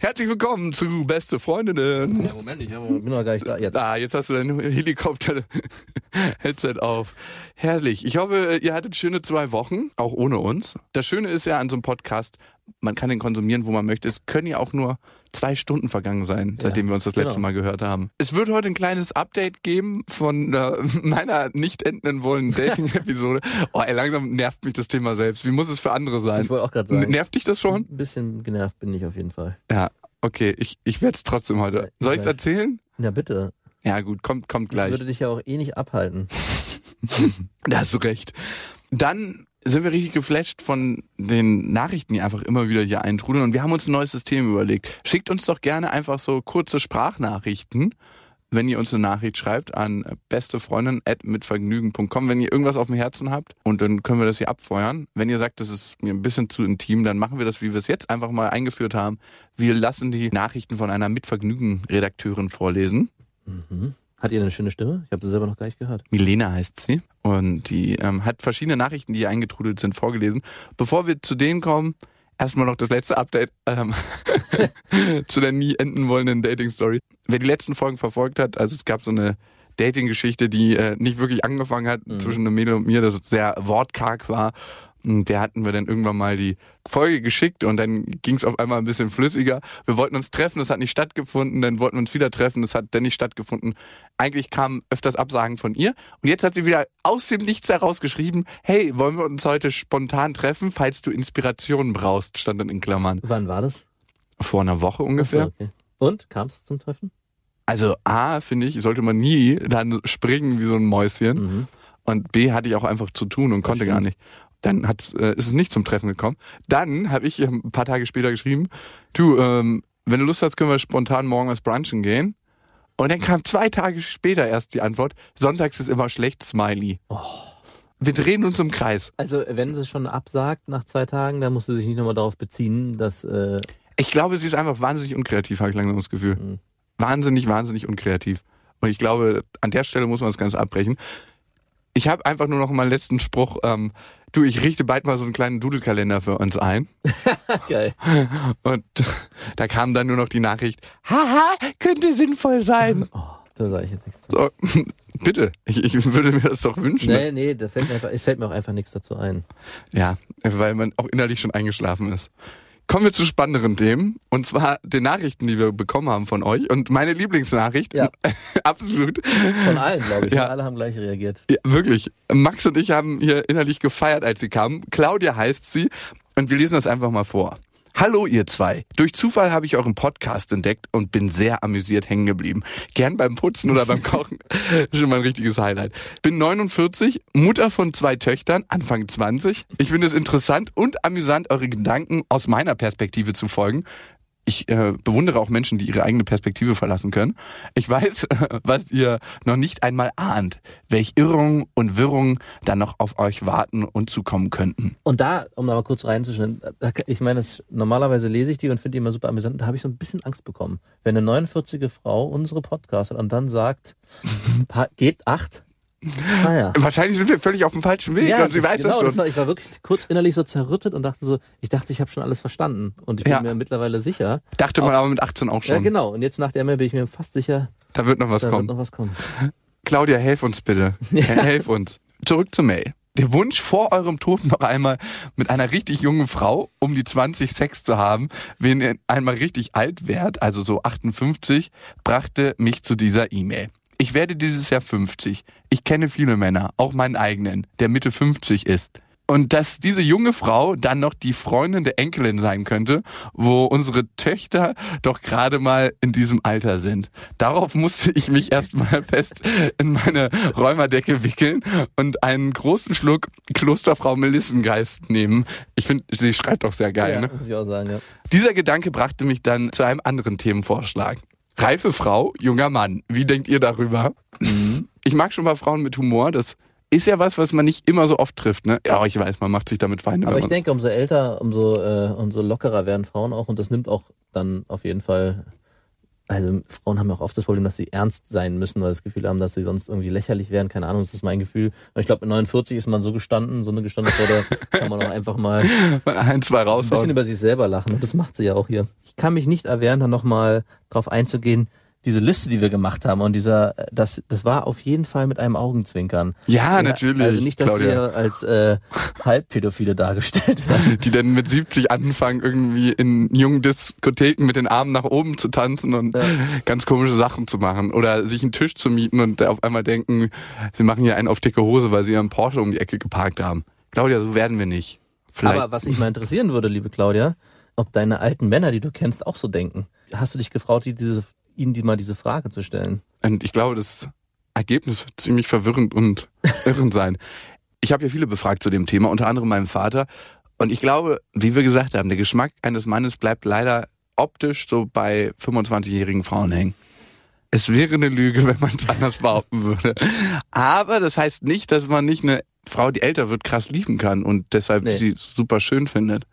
Herzlich willkommen zu Beste Freundinnen. Ja, Moment, ich bin noch gar nicht da. Jetzt. Ah, jetzt hast du dein Helikopter-Headset auf. Herrlich. Ich hoffe, ihr hattet schöne zwei Wochen, auch ohne uns. Das Schöne ist ja an so einem Podcast, man kann den konsumieren, wo man möchte. Es können ja auch nur zwei Stunden vergangen sein, seitdem wir uns das letzte genau. Mal gehört haben. Es wird heute ein kleines Update geben von äh, meiner nicht enden wollenden Dating-Episode. Oh, ey, langsam nervt mich das Thema selbst. Wie muss es für andere sein? Ich wollte auch gerade sagen. Nervt dich das schon? Ein bisschen genervt bin ich auf jeden Fall. Ja, okay. Ich, ich werde es trotzdem heute. Soll ich es erzählen? Ja, bitte. Ja, gut, kommt, kommt Das gleich. würde dich ja auch eh nicht abhalten. Da hast du recht. Dann sind wir richtig geflasht von den Nachrichten, die einfach immer wieder hier eintrudeln. Und wir haben uns ein neues System überlegt. Schickt uns doch gerne einfach so kurze Sprachnachrichten, wenn ihr uns eine Nachricht schreibt an bestefreundin.mitvergnügen.com, wenn ihr irgendwas auf dem Herzen habt. Und dann können wir das hier abfeuern. Wenn ihr sagt, das ist mir ein bisschen zu intim, dann machen wir das, wie wir es jetzt einfach mal eingeführt haben. Wir lassen die Nachrichten von einer Mitvergnügen-Redakteurin vorlesen. Hat ihr eine schöne Stimme? Ich habe sie selber noch gar nicht gehört. Milena heißt sie. Und die ähm, hat verschiedene Nachrichten, die hier eingetrudelt sind, vorgelesen. Bevor wir zu denen kommen, erstmal noch das letzte Update ähm, zu der nie enden wollenden Dating-Story. Wer die letzten Folgen verfolgt hat, also es gab so eine Dating-Geschichte, die äh, nicht wirklich angefangen hat zwischen einem Mädel und mir, das sehr wortkarg war. Und der hatten wir dann irgendwann mal die Folge geschickt und dann ging es auf einmal ein bisschen flüssiger. Wir wollten uns treffen, das hat nicht stattgefunden, dann wollten wir uns wieder treffen, das hat dann nicht stattgefunden. Eigentlich kamen öfters Absagen von ihr und jetzt hat sie wieder aus dem Nichts heraus geschrieben, hey, wollen wir uns heute spontan treffen, falls du Inspirationen brauchst, stand dann in Klammern. Wann war das? Vor einer Woche Ach so, ungefähr. okay. Und? Kam es zum Treffen? Also A, finde ich, sollte man nie dann springen wie so ein Mäuschen. Mhm. Und B, hatte ich auch einfach zu tun und konnte gar nicht. Dann hat, äh, ist es nicht zum Treffen gekommen. Dann habe ich ähm, ein paar Tage später geschrieben, du, ähm, wenn du Lust hast, können wir spontan morgen was brunchen gehen. Und dann kam zwei Tage später erst die Antwort, sonntags ist immer schlecht, Smiley. Wir drehen uns im Kreis. Also, wenn sie schon absagt nach zwei Tagen, dann muss sie sich nicht nochmal darauf beziehen, dass. Äh, Ich glaube, sie ist einfach wahnsinnig unkreativ, habe ich langsam das Gefühl. Mhm. Wahnsinnig, wahnsinnig unkreativ. Und ich glaube, an der Stelle muss man das Ganze abbrechen. Ich habe einfach nur noch mal einen letzten Spruch. Ähm, du, ich richte bald mal so einen kleinen Dudelkalender für uns ein. geil. Und da kam dann nur noch die Nachricht, haha, könnte sinnvoll sein. Oh, da sage ich jetzt nichts zu. So, bitte, ich, ich würde mir das doch wünschen. Nee, nee, da fällt mir einfach, es fällt mir auch einfach nichts dazu ein. Ja, weil man auch innerlich schon eingeschlafen ist. Kommen wir zu spannenderen Themen. Und zwar den Nachrichten, die wir bekommen haben von euch. Und meine Lieblingsnachricht, Ja. absolut, Von allen, glaube ich. Ja. Alle haben gleich reagiert. Ja, wirklich. Max und ich haben hier innerlich gefeiert, als sie kamen. Claudia heißt sie und wir lesen das einfach mal vor. Hallo ihr zwei. Durch Zufall habe ich euren Podcast entdeckt und bin sehr amüsiert hängen geblieben. Gern beim Putzen oder beim Kochen. Schon mal ein richtiges Highlight. Bin 49, Mutter von zwei Töchtern, Anfang 20. Ich finde es interessant und amüsant, eure Gedanken aus meiner Perspektive zu folgen. Ich äh, bewundere auch Menschen, die ihre eigene Perspektive verlassen können. Ich weiß, was ihr noch nicht einmal ahnt, welche Irrungen und Wirrungen da noch auf euch warten und zukommen könnten. Und da, um da mal kurz reinzuschneiden, ich meine, das, normalerweise lese ich die und finde die immer super amüsant. Da habe ich so ein bisschen Angst bekommen. Wenn eine 49-jährige Frau unsere Podcast hört und dann sagt, gebt acht. Ah ja. Wahrscheinlich sind wir völlig auf dem falschen Weg und sie weiß genau, das schon. das ich war wirklich kurz innerlich so zerrüttet und dachte so, ich dachte, ich habe schon alles verstanden. Und ich bin Ja. mir mittlerweile sicher. Dachte man aber mit 18 auch schon. Ja, genau. Und jetzt nach der Mail bin ich mir fast sicher, Da wird noch was da wird kommen. noch was kommen. Claudia, helf uns bitte. Helf uns. Zurück zur Mail. Der Wunsch vor eurem Tod noch einmal mit einer richtig jungen Frau um die 20 Sex zu haben, wenn ihr einmal richtig alt wärt, also so 58, brachte mich zu dieser E-Mail. Ich werde dieses Jahr 50. Ich kenne viele Männer, auch meinen eigenen, der Mitte 50 ist. Und dass diese junge Frau dann noch die Freundin der Enkelin sein könnte, wo unsere Töchter doch gerade mal in diesem Alter sind. Darauf musste ich mich erstmal fest in meine Räumerdecke wickeln und einen großen Schluck Klosterfrau Melissengeist nehmen. Ich finde, sie schreibt auch sehr geil. ja, Ne? muss ich auch sagen, ja. Dieser Gedanke brachte mich dann zu einem anderen Themenvorschlag. Reife Frau, junger Mann. Wie denkt ihr darüber? Ich mag schon mal Frauen mit Humor. Das ist ja was, was man nicht immer so oft trifft. Ne? Ja, ich weiß, man macht sich damit Feinde. Aber ich denke, umso älter, umso, äh, umso lockerer werden Frauen auch und das nimmt auch dann auf jeden Fall. Also Frauen haben ja auch oft das Problem, dass sie ernst sein müssen, weil sie das Gefühl haben, dass sie sonst irgendwie lächerlich werden. Keine Ahnung, das ist mein Gefühl. Und ich glaube, mit 49 ist man so gestanden, so eine gestandene Frau, da kann man auch einfach mal ein, zwei ein bisschen raushauen. über sich selber lachen. Und das macht sie ja auch hier. Ich kann mich nicht erwehren, da nochmal drauf einzugehen. Diese Liste, die wir gemacht haben und dieser, das, das war auf jeden Fall mit einem Augenzwinkern. Ja, natürlich, Also nicht, dass Claudia. wir als äh, Halbpädophile dargestellt werden. Die dann mit 70 anfangen, irgendwie in jungen Diskotheken mit den Armen nach oben zu tanzen und ganz komische Sachen zu machen. Oder sich einen Tisch zu mieten und auf einmal denken, sie machen hier einen auf dicke Hose, weil sie ihren Porsche um die Ecke geparkt haben. Claudia, so werden wir nicht. Vielleicht. Aber was mich mal interessieren würde, liebe Claudia, ob deine alten Männer, die du kennst, auch so denken. Hast du dich gefragt, die diese, ihnen die mal diese Frage zu stellen? Und ich glaube, das Ergebnis wird ziemlich verwirrend und irrend sein. Ich habe ja viele befragt zu dem Thema, unter anderem meinen Vater. Und ich glaube, wie wir gesagt haben, der Geschmack eines Mannes bleibt leider optisch so bei 25-jährigen Frauen hängen. Es wäre eine Lüge, wenn man es anders behaupten würde. Aber das heißt nicht, dass man nicht eine Frau, die älter wird, krass lieben kann und deshalb Nee. sie super schön findet.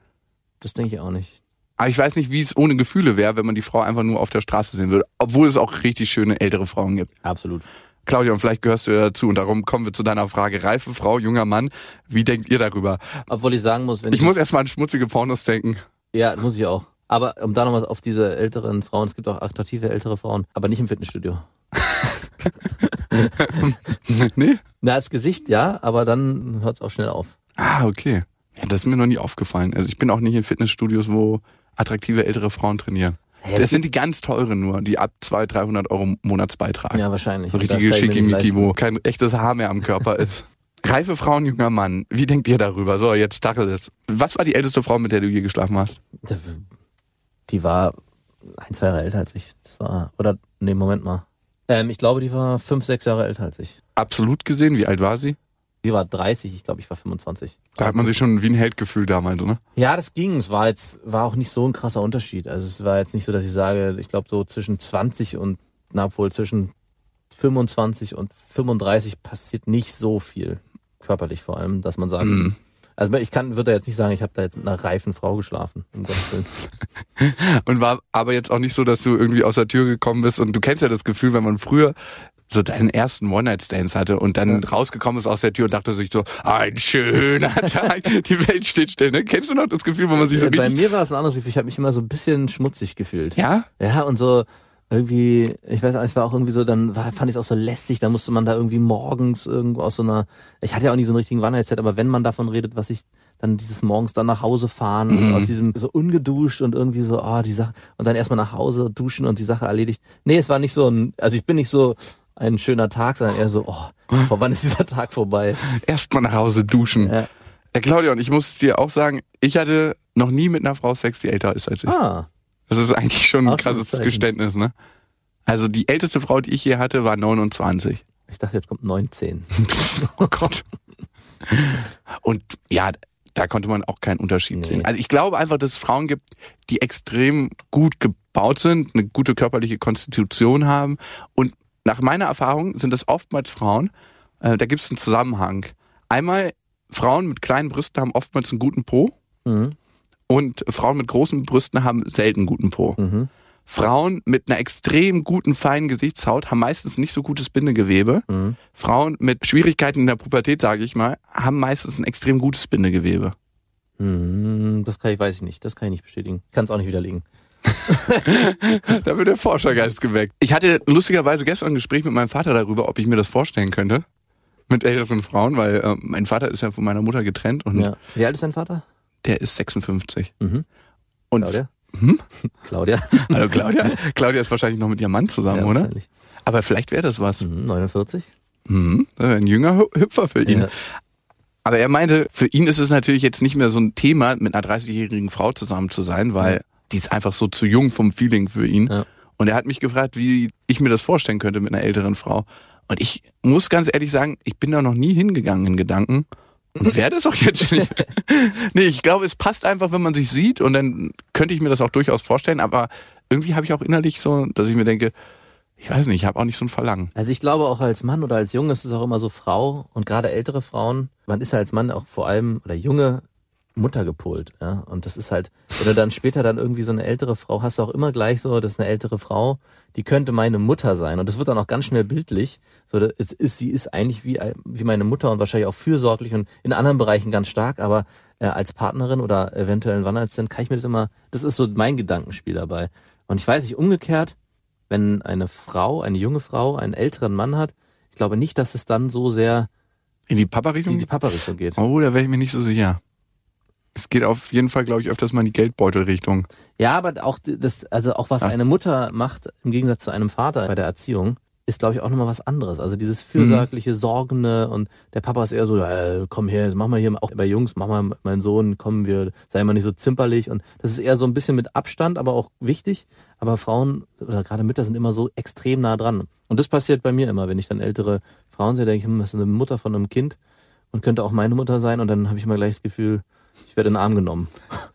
Das denke ich auch nicht. Aber ich weiß nicht, wie es ohne Gefühle wäre, wenn man die Frau einfach nur auf der Straße sehen würde. Obwohl es auch richtig schöne ältere Frauen gibt. Absolut. Claudia, und vielleicht gehörst du ja dazu. Und darum kommen wir zu deiner Frage. Reife Frau, junger Mann, wie denkt ihr darüber? Obwohl ich sagen muss, wenn Ich muss erstmal an schmutzige Pornos denken. Ja, muss ich auch. Aber um da nochmal auf diese älteren Frauen, es gibt auch attraktive ältere Frauen, aber nicht im Fitnessstudio. nee? Na, als Gesicht ja, aber dann hört es auch schnell auf. Ah, okay. Ja, das ist mir noch nie aufgefallen. Also ich bin auch nicht in Fitnessstudios, wo attraktive ältere Frauen trainieren. Ja, das sind die ganz teuren nur, die ab 200, 300 Euro Monatsbeitrag. Ja, wahrscheinlich. Richtige Schickimicki, wo kein echtes Haar mehr am Körper ist. Reife Frau, und junger Mann, wie denkt ihr darüber? So, jetzt Tacheles. Was war die älteste Frau, mit der du je geschlafen hast? Die war ein, zwei Jahre älter als ich. Das war, oder, nee, Moment mal. Ähm, ich glaube, die war fünf, sechs Jahre älter als ich. Absolut gesehen, wie alt war sie? Die war 30, ich glaube, ich war 25. Da hat man sich schon wie ein Held gefühlt damals, ne? Ja, das ging. Es war jetzt, war auch nicht so ein krasser Unterschied. Also es war jetzt nicht so, dass ich sage, ich glaube so zwischen 20 und, na wohl zwischen 25 und 35 passiert nicht so viel. Körperlich vor allem, dass man sagt, Mhm. also ich kann, würde jetzt nicht sagen, ich habe da jetzt mit einer reifen Frau geschlafen. Um Gottes Willen. Und war aber jetzt auch nicht so, dass du irgendwie aus der Tür gekommen bist und du kennst ja das Gefühl, wenn man früher so deinen ersten One-Night-Stands hatte und dann rausgekommen ist aus der Tür und dachte sich so, ein schöner Tag, die Welt steht still. Ne? Kennst du noch das Gefühl, wo man sich so Äh, Bei mir war es ein anderes Gefühl. Ich habe mich immer so ein bisschen schmutzig gefühlt. Ja? Ja, und so irgendwie, ich weiß nicht, es war auch irgendwie so, dann war, fand ich es auch so lästig, da musste man da irgendwie morgens irgendwo aus so einer, ich hatte ja auch nicht so einen richtigen Wanderzeit, aber wenn man davon redet, was ich dann dieses morgens dann nach Hause fahren, Mhm. und aus diesem so ungeduscht und irgendwie so, ah, die Sache, und dann erstmal nach Hause duschen und die Sache erledigt. Nee, es war nicht so ein, also ich bin nicht so ein schöner Tag, sondern eher so, oh, vor wann ist dieser Tag vorbei? Erstmal nach Hause duschen. Ja. Ja, Claudia, und ich muss dir auch sagen, ich hatte noch nie mit einer Frau Sex, die älter ist als ich. Ah, Das ist eigentlich schon ein krasses. Geständnis, ne? Also die älteste Frau, die ich je hatte, war 29. ich dachte, jetzt kommt 19. Oh Gott. Und ja, da konnte man auch keinen Unterschied Nee. sehen. Also ich glaube einfach, dass es Frauen gibt, die extrem gut gebaut sind, eine gute körperliche Konstitution haben. Und nach meiner Erfahrung sind das oftmals Frauen, äh, da gibt es einen Zusammenhang. Einmal, Frauen mit kleinen Brüsten haben oftmals einen guten Po Mhm. und Frauen mit großen Brüsten haben selten einen guten Po. Mhm. Frauen mit einer extrem guten, feinen Gesichtshaut haben meistens nicht so gutes Bindegewebe. Mhm. Frauen mit Schwierigkeiten in der Pubertät, sage ich mal, haben meistens ein extrem gutes Bindegewebe. Mhm. Das kann ich, weiß ich nicht. Das kann ich nicht bestätigen. Kann es auch nicht widerlegen. Da wird der Forschergeist geweckt. Ich hatte lustigerweise gestern ein Gespräch mit meinem Vater darüber, ob ich mir das vorstellen könnte. Mit älteren Frauen, weil äh, mein Vater ist ja von meiner Mutter getrennt und Ja. Wie alt ist dein Vater? der ist 56. Mhm. Und Claudia? Hm? Claudia? Also Claudia, Claudia ist wahrscheinlich noch mit ihrem Mann zusammen, Ja, oder? wahrscheinlich. Aber vielleicht wäre das was. Mhm, 49? Mhm. Das wäre Ein jünger Hü- Hüpfer für ihn. Ja. Aber er meinte, für ihn ist es natürlich jetzt nicht mehr so ein Thema, mit einer 30-jährigen Frau zusammen zu sein, weil die ist einfach so zu jung vom Feeling für ihn. Ja. Und er hat mich gefragt, wie ich mir das vorstellen könnte mit einer älteren Frau. Und ich muss ganz ehrlich sagen, ich bin da noch nie hingegangen in Gedanken. Und werde es auch jetzt nicht. nee, ich glaube, es passt einfach, wenn man sich sieht und dann könnte ich mir das auch durchaus vorstellen, aber irgendwie habe ich auch innerlich so, dass ich mir denke, ich weiß nicht, ich habe auch nicht so ein Verlangen. Also ich glaube auch als Mann oder als Junge ist es auch immer so Frau und gerade ältere Frauen, man ist ja als Mann auch vor allem oder Junge Mutter gepolt, ja. Und das ist halt, wenn du dann später dann irgendwie so eine ältere Frau hast, du auch immer gleich so, das ist eine ältere Frau, die könnte meine Mutter sein. Und das wird dann auch ganz schnell bildlich. So, das ist, sie ist eigentlich wie, wie meine Mutter und wahrscheinlich auch fürsorglich und in anderen Bereichen ganz stark, aber äh, als Partnerin oder eventuell ein Wandersinn kann ich mir das immer, das ist so mein Gedankenspiel dabei. Und ich weiß nicht, umgekehrt, wenn eine Frau, eine junge Frau einen älteren Mann hat, ich glaube nicht, dass es dann so sehr in die Papa-Richtung? In die Papa-Richtung geht. Oh, da wäre ich mir nicht so sicher. Es geht auf jeden Fall, glaube ich, öfters mal in die Geldbeutelrichtung. Ja, aber auch das, also auch was Ach. eine Mutter macht im Gegensatz zu einem Vater bei der Erziehung, ist, glaube ich, auch nochmal was anderes. Also dieses fürsorgliche, mhm. sorgende und der Papa ist eher so, äh, komm her, mach mal hier, auch bei Jungs, mach mal, mein Sohn, komm, wir, sei mal nicht so zimperlich und das ist eher so ein bisschen mit Abstand, aber auch wichtig. Aber Frauen oder gerade Mütter sind immer so extrem nah dran. Und das passiert bei mir immer, wenn ich dann ältere Frauen sehe, denke ich, hm, das ist eine Mutter von einem Kind und könnte auch meine Mutter sein und dann habe ich immer gleich das Gefühl, ich werde in den Arm genommen.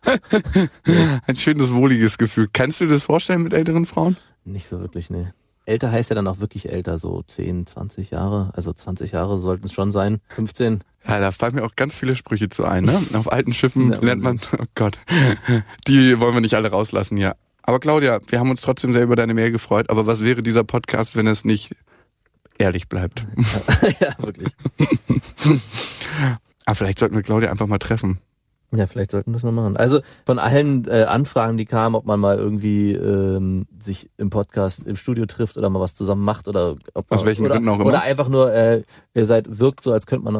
Ein schönes, wohliges Gefühl. Kannst du dir das vorstellen mit älteren Frauen? Nicht so wirklich, nee. Älter heißt ja dann auch wirklich älter, so 10, 20 Jahre. Also 20 Jahre sollten es schon sein. 15. Ja, da fallen mir auch ganz viele Sprüche zu ein. Ne? Auf alten Schiffen lernt man, oh Gott, die wollen wir nicht alle rauslassen, ja. Aber Claudia, wir haben uns trotzdem sehr über deine Mail gefreut. Aber was wäre dieser Podcast, wenn es nicht ehrlich bleibt? ja, wirklich. Aber vielleicht sollten wir Claudia einfach mal treffen. Ja, vielleicht sollten wir das mal machen. Also von allen äh, Anfragen, die kamen, ob man mal irgendwie ähm, sich im Podcast im Studio trifft oder mal was zusammen macht oder ob man, aus welchen oder, Gründen auch immer. oder einfach nur äh, ihr seid wirkt so, als könnte man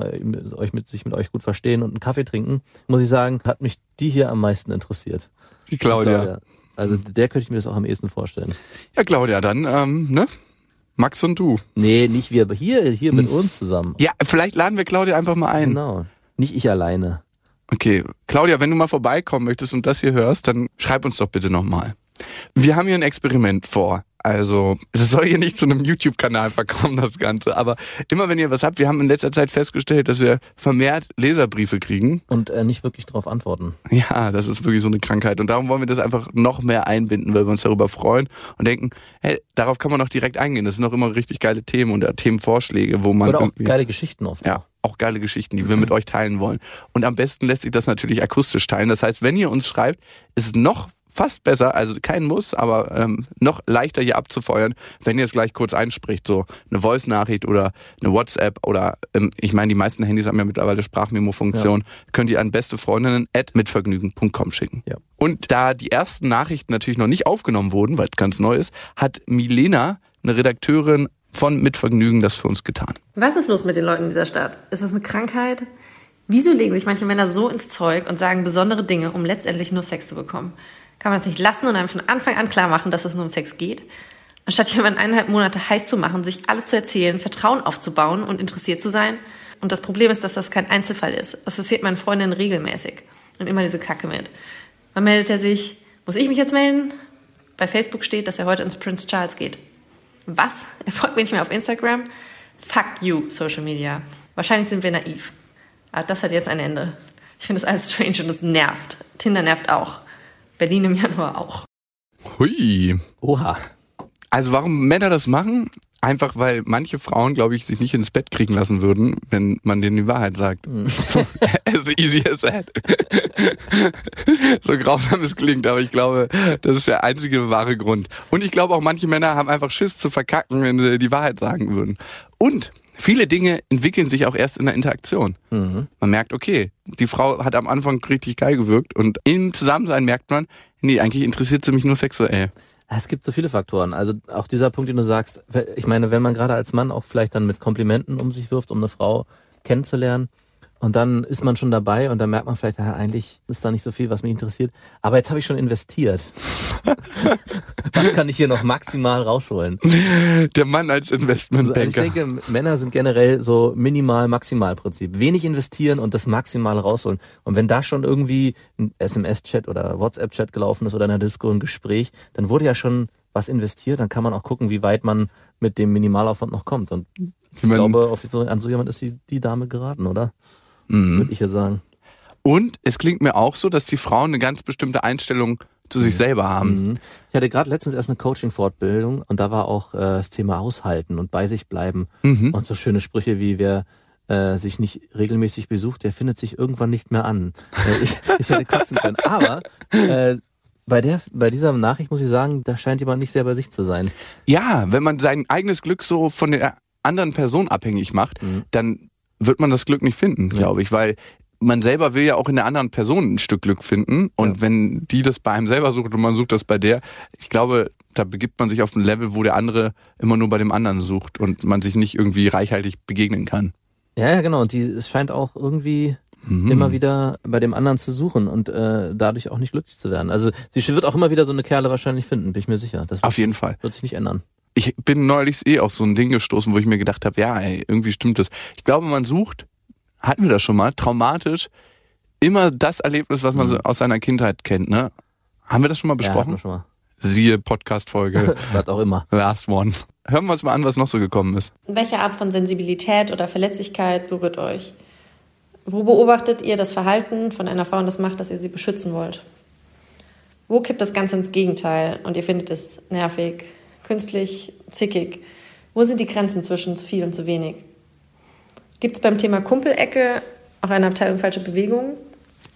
euch mit sich mit euch gut verstehen und einen Kaffee trinken, muss ich sagen, hat mich die hier am meisten interessiert. Die Claudia. Claudia. Also der könnte ich mir das auch am ehesten vorstellen. Ja, Claudia, dann ähm, ne? Max und du. Nee, nicht wir, aber hier hier mit hm. uns zusammen. Ja, vielleicht laden wir Claudia einfach mal ein. Genau. Nicht ich alleine. Okay, Claudia, wenn du mal vorbeikommen möchtest und das hier hörst, dann schreib uns doch bitte nochmal. Wir haben hier ein Experiment vor. Also, es soll hier nicht zu einem YouTube-Kanal verkommen, das Ganze. Aber immer wenn ihr was habt, wir haben in letzter Zeit festgestellt, dass wir vermehrt Leserbriefe kriegen. Und äh, nicht wirklich darauf antworten. Ja, das ist wirklich so eine Krankheit. Und darum wollen wir das einfach noch mehr einbinden, weil wir uns darüber freuen und denken, hey, darauf kann man noch direkt eingehen. Das sind auch immer richtig geile Themen und Themenvorschläge, wo man. Oder auch geile Geschichten oft. Ja auch geile Geschichten, die wir mit euch teilen wollen. Und am besten lässt sich das natürlich akustisch teilen. Das heißt, wenn ihr uns schreibt, ist es noch fast besser, also kein Muss, aber ähm, noch leichter hier abzufeuern, wenn ihr es gleich kurz einspricht, so eine Voice-Nachricht oder eine WhatsApp oder ähm, ich meine, die meisten Handys haben ja mittlerweile Sprachmemo-Funktion, ja. könnt ihr an bestefreundinnen at mitvergnügen.com schicken. Ja. Und da die ersten Nachrichten natürlich noch nicht aufgenommen wurden, weil es ganz neu ist, hat Milena, eine Redakteurin von Mitvergnügen das für uns getan. Was ist los mit den Leuten in dieser Stadt? Ist das eine Krankheit? Wieso legen sich manche Männer so ins Zeug und sagen besondere Dinge, um letztendlich nur Sex zu bekommen? Kann man das nicht lassen und einem von Anfang an klar machen, dass es nur um Sex geht? Anstatt jemanden eineinhalb Monate heiß zu machen, sich alles zu erzählen, Vertrauen aufzubauen und interessiert zu sein. Und das Problem ist, dass das kein Einzelfall ist. Das passiert meinen Freundinnen regelmäßig. Und immer diese Kacke mit. Wann meldet er sich? Muss ich mich jetzt melden? Bei Facebook steht, dass er heute ins Prince Charles geht. Was? Er folgt mir nicht mehr auf Instagram? Fuck you, Social Media. Wahrscheinlich sind wir naiv. Aber das hat jetzt ein Ende. Ich finde das alles strange und es nervt. Tinder nervt auch. Berlin im Januar auch. Hui. Oha. Also warum Männer das machen? Einfach weil manche Frauen, glaube ich, sich nicht ins Bett kriegen lassen würden, wenn man denen die Wahrheit sagt. Mhm. So, as easy as that. so grausam es klingt, aber ich glaube, das ist der einzige wahre Grund. Und ich glaube auch, manche Männer haben einfach Schiss zu verkacken, wenn sie die Wahrheit sagen würden. Und viele Dinge entwickeln sich auch erst in der Interaktion. Mhm. Man merkt, okay, die Frau hat am Anfang richtig geil gewirkt und im Zusammensein merkt man, nee, eigentlich interessiert sie mich nur sexuell. Es gibt so viele Faktoren. Also auch dieser Punkt, den du sagst, ich meine, wenn man gerade als Mann auch vielleicht dann mit Komplimenten um sich wirft, um eine Frau kennenzulernen, und dann ist man schon dabei und dann merkt man vielleicht, ja, eigentlich ist da nicht so viel, was mich interessiert. Aber jetzt habe ich schon investiert. was kann ich hier noch maximal rausholen? Der Mann als Investmentbanker. Also ich denke, Männer sind generell so minimal maximal Prinzip. Wenig investieren und das Maximale rausholen. Und wenn da schon irgendwie ein SMS-Chat oder WhatsApp-Chat gelaufen ist oder in der Disco ein Gespräch, dann wurde ja schon was investiert, dann kann man auch gucken, wie weit man mit dem Minimalaufwand noch kommt. Und ich, ich glaube, auf so, an so jemand ist die, die Dame geraten, oder? Mhm. würde ich ja sagen. Und es klingt mir auch so, dass die Frauen eine ganz bestimmte Einstellung zu sich selber haben. Mhm. Ich hatte gerade letztens erst eine Coaching-Fortbildung und da war auch äh, das Thema Aushalten und bei sich bleiben Mhm. und so schöne Sprüche wie wer äh, sich nicht regelmäßig besucht, der findet sich irgendwann nicht mehr an. Äh, ich, ich hätte kotzen können. Aber äh, bei der, bei dieser Nachricht muss ich sagen, da scheint jemand nicht sehr bei sich zu sein. Ja, wenn man sein eigenes Glück so von der anderen Person abhängig macht, Mhm. dann wird man das Glück nicht finden, glaube ich, weil man selber will ja auch in der anderen Person ein Stück Glück finden und Ja. wenn die das bei einem selber sucht und man sucht das bei der, ich glaube, da begibt man sich auf ein Level, wo der andere immer nur bei dem anderen sucht und man sich nicht irgendwie reichhaltig begegnen kann. Ja, ja, genau. Und die, es scheint auch irgendwie immer wieder bei dem anderen zu suchen und äh, dadurch auch nicht glücklich zu werden. Also sie wird auch immer wieder so eine Kerle wahrscheinlich finden, bin ich mir sicher. Das Auf jeden Fall. wird sich nicht ändern. Ich bin neulich eh auf so ein Ding gestoßen, wo ich mir gedacht habe, ja, ey, irgendwie stimmt das. Ich glaube, man sucht, hatten wir das schon mal, traumatisch, immer das Erlebnis, was man so aus seiner Kindheit kennt, ne? Haben wir das schon mal Mhm. Ja, hatten besprochen? wir schon mal. Siehe Podcast-Folge Was auch immer. Last One. Hören wir uns mal an, was noch so gekommen ist. Welche Art von Sensibilität oder Verletzlichkeit berührt euch? Wo beobachtet ihr das Verhalten von einer Frau und das macht, dass ihr sie beschützen wollt? Wo kippt das Ganze ins Gegenteil und ihr findet es nervig, künstlich, zickig? Wo sind die Grenzen zwischen zu viel und zu wenig? Gibt es beim Thema Kumpelecke auch eine Abteilung falsche Bewegung?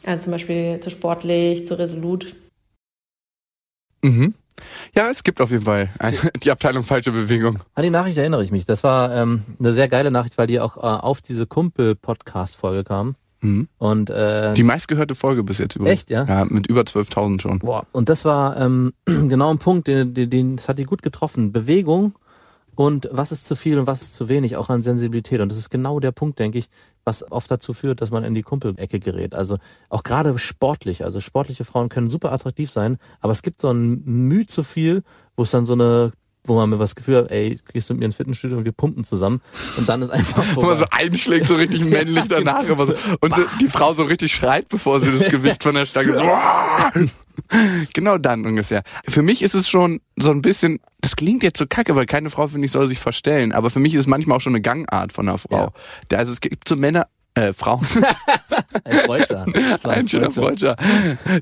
Also zum Beispiel zu sportlich, zu resolut? Mhm. Ja, es gibt auf jeden Fall eine, die Abteilung falsche Bewegung. An die Nachricht erinnere ich mich. Das war ähm, eine sehr geile Nachricht, weil die auch äh, auf diese Kumpel-Podcast-Folge kam. Mhm. Und äh, Die meistgehörte Folge bis jetzt übrigens. Echt, ja? Ja, mit über 12.000 schon. Boah, und das war ähm, genau ein Punkt, den, den, den das hat die gut getroffen. Bewegung und was ist zu viel und was ist zu wenig, auch an Sensibilität. Und das ist genau der Punkt, denke ich, was oft dazu führt, dass man in die Kumpelecke gerät. Also auch gerade sportlich. Also sportliche Frauen können super attraktiv sein, aber es gibt so ein Mühe zu viel, wo es dann so eine wo man mir was Gefühl hat, ey, gehst du mit mir ins Fitnessstudio und wir pumpen zusammen und dann ist einfach Wo man vorbei. so einschlägt, so richtig männlich danach. So, und so, die Frau so richtig schreit, bevor sie das Gewicht von der Stange so. Genau dann ungefähr. Für mich ist es schon so ein bisschen, das klingt jetzt so kacke, weil keine Frau, finde ich, soll sich verstellen. Aber für mich ist es manchmal auch schon eine Gangart von einer Frau. Ja. Da, also es gibt so Männer, äh, Frauen, Ein. Das war ein schöner Freudscher.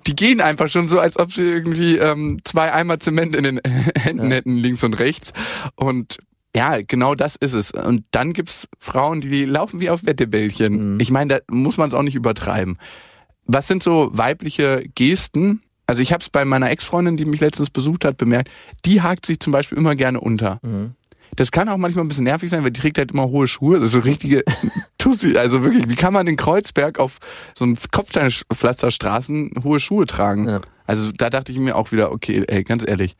Die gehen einfach schon so, als ob sie irgendwie ähm, zwei Eimer Zement in den Händen hätten, links und rechts. Und ja, genau das ist es. Und dann gibt's Frauen, die laufen wie auf Wettebällchen. Mhm. Ich meine, da muss man es auch nicht übertreiben. Was sind so weibliche Gesten? Also ich habe es bei meiner Ex-Freundin, die mich letztens besucht hat, bemerkt. Die hakt sich zum Beispiel immer gerne unter. Mhm. Das kann auch manchmal ein bisschen nervig sein, weil die trägt halt immer hohe Schuhe. Das ist so richtige Tussi. Also wirklich, wie kann man in Kreuzberg auf so einem Kopfsteinpflasterstraßen hohe Schuhe tragen? Ja. Also da dachte ich mir auch wieder, okay, ey, ganz ehrlich.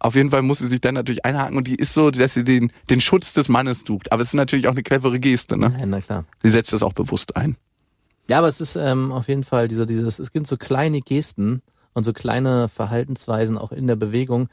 Auf jeden Fall muss sie sich dann natürlich einhaken und die ist so, dass sie den, den Schutz des Mannes sucht. Aber es ist natürlich auch eine clevere Geste, ne? Ja, na klar. Sie setzt das auch bewusst ein. Ja, aber es ist ähm, auf jeden Fall dieser, dieses, es gibt so kleine Gesten und so kleine Verhaltensweisen auch in der Bewegung,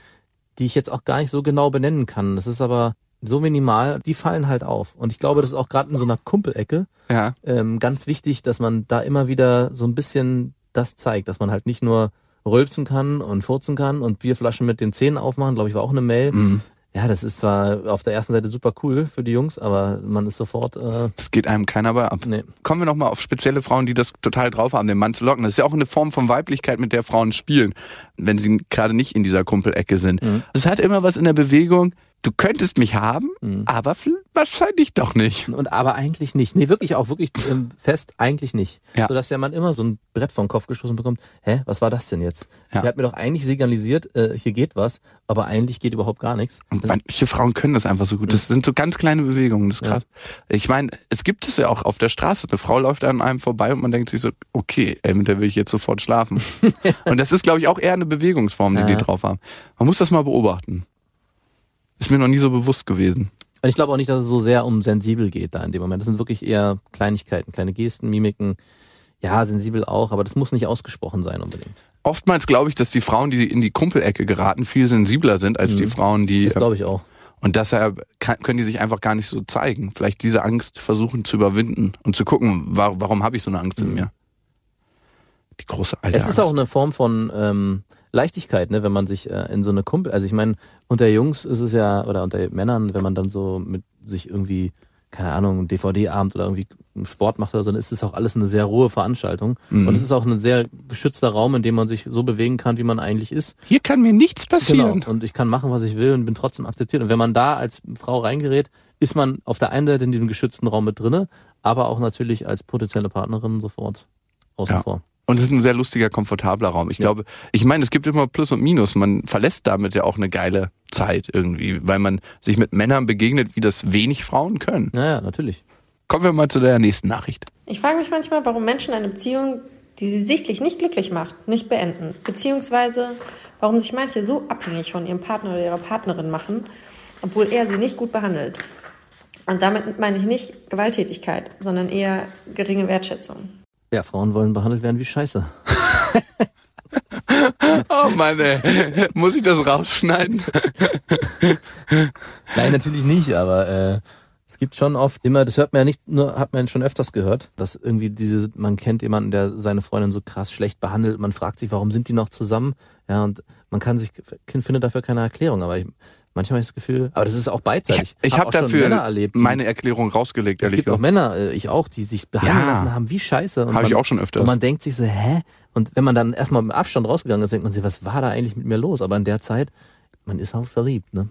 die ich jetzt auch gar nicht so genau benennen kann. Das ist aber so minimal, die fallen halt auf. Und ich glaube, das ist auch gerade in so einer Kumpelecke Ja. ähm, ganz wichtig, dass man da immer wieder so ein bisschen das zeigt, dass man halt nicht nur rülpsen kann und furzen kann und Bierflaschen mit den Zähnen aufmachen, glaube ich, war auch eine Mail. Mhm. Ja, das ist zwar auf der ersten Seite super cool für die Jungs, aber man ist sofort, äh, Das geht einem keiner bei ab. nee. Kommen wir nochmal auf spezielle Frauen, die das total drauf haben, den Mann zu locken. Das ist ja auch eine Form von Weiblichkeit, mit der Frauen spielen, wenn sie gerade nicht in dieser Kumpelecke sind. Mhm. Es hat immer was in der Bewegung. Du könntest mich haben, Mhm. aber wahrscheinlich doch nicht. Und aber eigentlich nicht. Nee, wirklich auch wirklich ähm, fest, eigentlich nicht. Ja. Sodass der Mann immer so ein Brett vom Kopf gestoßen bekommt. Hä, was war das denn jetzt? Ja. Sie hat mir doch eigentlich signalisiert, äh, hier geht was, aber eigentlich geht überhaupt gar nichts. Und Das- manche Frauen können das einfach so gut. Das sind so ganz kleine Bewegungen. Das Ja. Ich meine, es gibt es ja auch auf der Straße. Eine Frau läuft an einem vorbei und man denkt sich so, okay, ey, mit der will ich jetzt sofort schlafen. und das ist, glaube ich, auch eher eine Bewegungsform, die Ja. die drauf haben. Man muss das mal beobachten. Ist mir noch nie so bewusst gewesen. Und ich glaube auch nicht, dass es so sehr um sensibel geht da in dem Moment. Das sind wirklich eher Kleinigkeiten, kleine Gesten, Mimiken. Ja, sensibel auch, aber das muss nicht ausgesprochen sein unbedingt. Oftmals glaube ich, dass die Frauen, die in die Kumpelecke geraten, viel sensibler sind als die Frauen, die. Das glaube ich auch. Und deshalb kann, können die sich einfach gar nicht so zeigen. Vielleicht diese Angst versuchen zu überwinden und zu gucken, wa warum habe ich so eine Angst in mir. Die große alte Es ist Angst. auch eine Form von ähm, Leichtigkeit, ne, wenn man sich äh, in so eine Kumpel, also ich meine, unter Jungs ist es ja, oder unter Männern, wenn man dann so mit sich irgendwie keine Ahnung, DVD-Abend oder irgendwie Sport macht oder so, dann ist es auch alles eine sehr rohe Veranstaltung. Mhm. Und es ist auch ein sehr geschützter Raum, in dem man sich so bewegen kann, wie man eigentlich ist. Hier kann mir nichts passieren. Genau. Und ich kann machen, was ich will und bin trotzdem akzeptiert. Und wenn man da als Frau reingerät, ist man auf der einen Seite in diesem geschützten Raum mit drinne, aber auch natürlich als potenzielle Partnerin sofort außen Ja. vor. Und es ist ein sehr lustiger, komfortabler Raum. Ich glaube, ich meine, es gibt immer Plus und Minus. Man verlässt damit ja auch eine geile Zeit irgendwie, weil man sich mit Männern begegnet, wie das wenig Frauen können. Naja, natürlich. Kommen wir mal zu der nächsten Nachricht. Ich frage mich manchmal, warum Menschen eine Beziehung, die sie sichtlich nicht glücklich macht, nicht beenden. Beziehungsweise, warum sich manche so abhängig von ihrem Partner oder ihrer Partnerin machen, obwohl er sie nicht gut behandelt. Und damit meine ich nicht Gewalttätigkeit, sondern eher geringe Wertschätzung. Ja, Frauen wollen behandelt werden wie Scheiße. Oh Mann, ey. Muss ich das rausschneiden? Nein, natürlich nicht, aber äh, es gibt schon oft immer, das hört man ja nicht nur, hat man schon öfters gehört, dass irgendwie diese, man kennt jemanden, der seine Freundin so krass schlecht behandelt, man fragt sich, warum sind die noch zusammen? Ja, und man kann sich, findet dafür keine Erklärung, aber ich, manchmal habe ich das Gefühl, aber das ist auch beidseitig. Ich, ich habe schon dafür erlebt, meine Erklärung rausgelegt, es ehrlich gibt auch gesagt. Männer, äh, ich auch, die sich behandeln Ja. lassen haben wie Scheiße. Und Habe ich man- auch schon öfters. Und man denkt sich so, hä? Und wenn man dann erstmal im Abstand rausgegangen ist, denkt man sich, was war da eigentlich mit mir los? Aber in der Zeit, man ist auch verliebt, ne?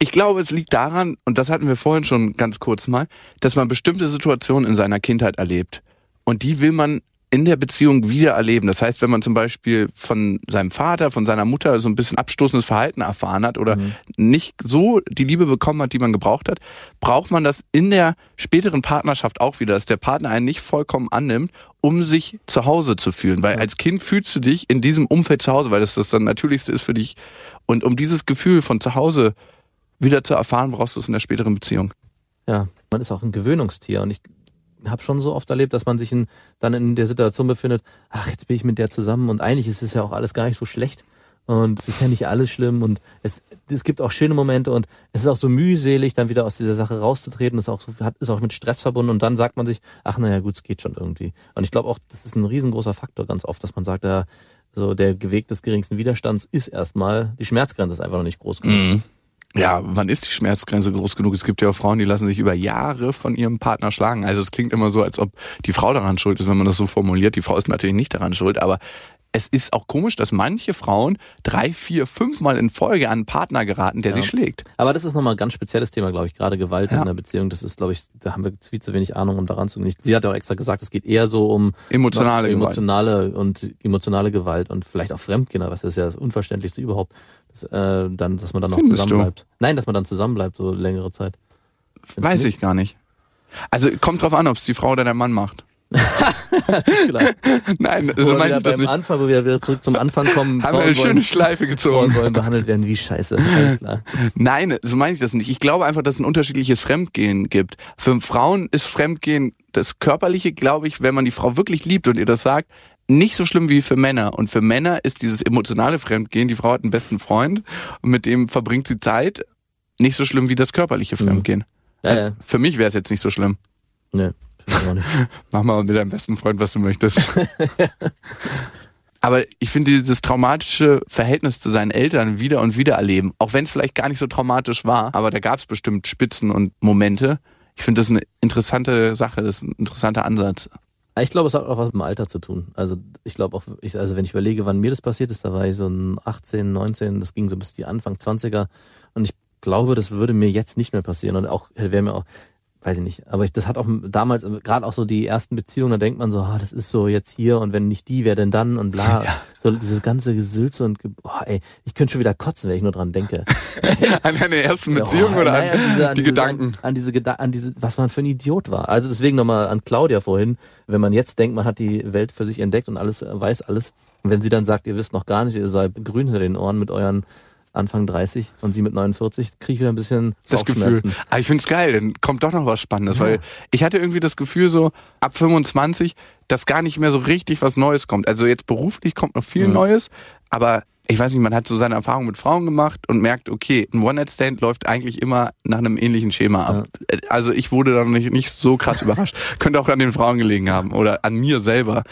Ich glaube, es liegt daran, und das hatten wir vorhin schon ganz kurz mal, dass man bestimmte Situationen in seiner Kindheit erlebt. Und die will man in der Beziehung wieder erleben. Das heißt, wenn man zum Beispiel von seinem Vater, von seiner Mutter so ein bisschen abstoßendes Verhalten erfahren hat oder nicht so die Liebe bekommen hat, die man gebraucht hat, braucht man das in der späteren Partnerschaft auch wieder, dass der Partner einen nicht vollkommen annimmt, um sich zu Hause zu fühlen. Weil als Kind fühlst du dich in diesem Umfeld zu Hause, weil das das dann Natürlichste ist für dich. Und um dieses Gefühl von zu Hause wieder zu erfahren, brauchst du es in der späteren Beziehung. Ja, man ist auch ein Gewöhnungstier und ich habe schon so oft erlebt, dass man sich in, dann in der Situation befindet, ach, jetzt bin ich mit der zusammen und eigentlich ist es ja auch alles gar nicht so schlecht und es ist ja nicht alles schlimm und es, es gibt auch schöne Momente und es ist auch so mühselig, dann wieder aus dieser Sache rauszutreten, ist auch, so, hat, ist auch mit Stress verbunden und dann sagt man sich, ach naja gut, es geht schon irgendwie. Und ich glaube auch, das ist ein riesengroßer Faktor ganz oft, dass man sagt, ja, so der Weg des geringsten Widerstands ist erstmal, die Schmerzgrenze ist einfach noch nicht groß genug. Ja, wann ist die Schmerzgrenze groß genug? Es gibt ja auch Frauen, die lassen sich über Jahre von ihrem Partner schlagen. Also es klingt immer so, als ob die Frau daran schuld ist, wenn man das so formuliert. Die Frau ist natürlich nicht daran schuld, aber es ist auch komisch, dass manche Frauen drei, vier, fünfmal in Folge an einen Partner geraten, der sie schlägt. Aber das ist nochmal ein ganz spezielles Thema, glaube ich. Gerade Gewalt Ja. in der Beziehung, das ist, glaube ich, da haben wir viel zu wenig Ahnung, um daran zu gehen. Sie hat ja auch extra gesagt, es geht eher so um Emotionale Gewalt. emotionale und emotionale Gewalt und vielleicht auch Fremdgehen, was ist ja das Unverständlichste überhaupt. Äh, dann, dass man dann noch Findest du? zusammenbleibt. Nein, dass man dann zusammenbleibt, so längere Zeit. Findest Weiß ich gar nicht. Also kommt drauf an, ob es die Frau oder der Mann macht. Nein, so wir meine ich das nicht. Anfang, wo wir wieder zurück zum Anfang kommen. Haben wir eine schöne Schleife Frauen gezogen. wollen behandelt werden wie Scheiße. Alles klar. Nein, so meine ich das nicht. Ich glaube einfach, dass es ein unterschiedliches Fremdgehen gibt. Für Frauen ist Fremdgehen das Körperliche, glaube ich, wenn man die Frau wirklich liebt und ihr das sagt, nicht so schlimm wie für Männer. Und für Männer ist dieses emotionale Fremdgehen, die Frau hat einen besten Freund und mit dem verbringt sie Zeit, nicht so schlimm wie das körperliche Fremdgehen. Ja, Also ja. Für mich wäre es jetzt nicht so schlimm. Nee. Mach mal mit deinem besten Freund, was du möchtest. Aber ich finde dieses traumatische Verhältnis zu seinen Eltern wieder und wieder erleben, auch wenn es vielleicht gar nicht so traumatisch war, aber da gab es bestimmt Spitzen und Momente. Ich finde das eine interessante Sache, das ist ein interessanter Ansatz. Ich glaube, es hat auch was mit dem Alter zu tun. Also ich glaube auch, ich, also wenn ich überlege, wann mir das passiert ist, da war ich so ein 18, 19, das ging so bis die Anfang 20er und ich glaube, das würde mir jetzt nicht mehr passieren und auch wäre mir auch, weiß ich nicht, aber ich, das hat auch damals, gerade auch so die ersten Beziehungen, da denkt man so, ah, das ist so jetzt hier und wenn nicht die, wer denn dann und bla. So dieses ganze Gesülze und, boah, ey, ich könnte schon wieder kotzen, wenn ich nur dran denke. An deine ersten Beziehungen Ja, oder an, diese- an die diese, Gedanken? An, diese Geda an diese, was man für ein Idiot war. Also deswegen nochmal an Claudia vorhin, wenn man jetzt denkt, man hat die Welt für sich entdeckt und alles äh, weiß alles, und wenn sie dann sagt, ihr wisst noch gar nicht, ihr seid grün hinter den Ohren mit euren Anfang 30 und sie mit 49, kriege ich wieder ein bisschen das Gefühl. Aber ich finde es geil, dann kommt doch noch was Spannendes, weil ich hatte irgendwie das Gefühl so, ab 25, dass gar nicht mehr so richtig was Neues kommt. Also jetzt beruflich kommt noch viel Mhm. Neues, aber ich weiß nicht, man hat so seine Erfahrungen mit Frauen gemacht und merkt, okay, ein One-Night-Stand läuft eigentlich immer nach einem ähnlichen Schema ab. Also ich wurde da noch nicht, nicht so krass überrascht. Könnte auch an den Frauen gelegen haben oder an mir selber.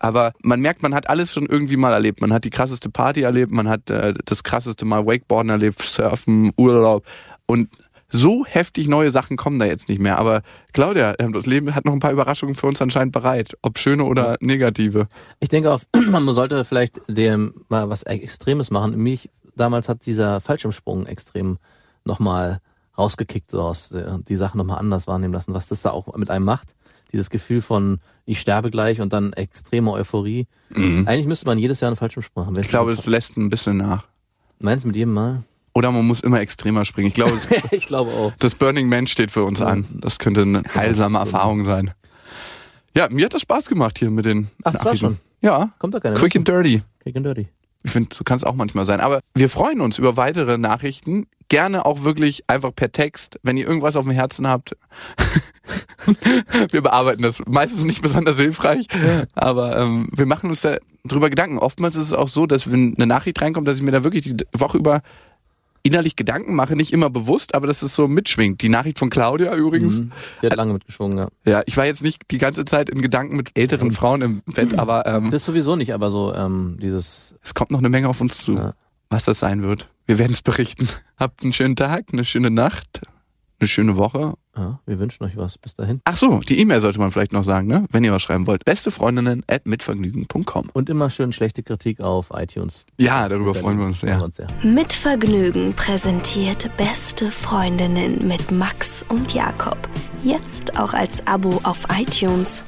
Aber man merkt, man hat alles schon irgendwie mal erlebt. Man hat die krasseste Party erlebt, man hat äh, das krasseste Mal Wakeboarden erlebt, Surfen, Urlaub. Und so heftig neue Sachen kommen da jetzt nicht mehr. Aber Claudia, das Leben hat noch ein paar Überraschungen für uns anscheinend bereit. Ob schöne oder negative. Ich denke, auf, man sollte vielleicht dem mal was Extremes machen. Mich damals hat dieser Fallschirmsprung extrem nochmal rausgekickt, so aus, äh, die Sachen nochmal anders wahrnehmen lassen, was das da auch mit einem macht. Dieses Gefühl von, ich sterbe gleich und dann extreme Euphorie. Mhm. Eigentlich müsste man jedes Jahr einen Fallschirmsprung haben. Ich glaube, es lässt ein bisschen nach. Meinst du mit jedem Mal? Oder man muss immer extremer springen. Ich glaube, das, ich glaube auch. das Burning Man steht für uns an. Das könnte eine heilsame Erfahrung sein. Ja, mir hat das Spaß gemacht hier mit den Ach, das war schon. Ja, Kommt doch keine. quick and dirty. Quick and dirty. Ich finde, so kann es auch manchmal sein. Aber wir freuen uns über weitere Nachrichten. Gerne auch wirklich einfach per Text, wenn ihr irgendwas auf dem Herzen habt. wir bearbeiten das. Meistens nicht besonders hilfreich, aber ähm, wir machen uns da drüber Gedanken. Oftmals ist es auch so, dass wenn eine Nachricht reinkommt, dass ich mir da wirklich die Woche über innerlich Gedanken mache, nicht immer bewusst, aber dass es so mitschwingt. Die Nachricht von Claudia übrigens. Mhm. Die hat lange mitgeschwungen, ja. Ja, ich war jetzt nicht die ganze Zeit in Gedanken mit älteren Frauen im Bett, aber ähm, Das sowieso nicht, aber so ähm, dieses es kommt noch eine Menge auf uns zu. Ja. Was das sein wird. Wir werden es berichten. Habt einen schönen Tag, eine schöne Nacht, eine schöne Woche. Ja, wir wünschen euch was. Bis dahin. Ach so, die E-Mail sollte man vielleicht noch sagen, ne? Wenn ihr was schreiben wollt. Bestefreundinnen at mitvergnügen.com. Und immer schön schlechte Kritik auf iTunes. Ja, darüber freuen wir uns Freuen wir sehr. uns sehr. Mit Vergnügen präsentiert Beste Freundinnen mit Max und Jakob. Jetzt auch als Abo auf iTunes.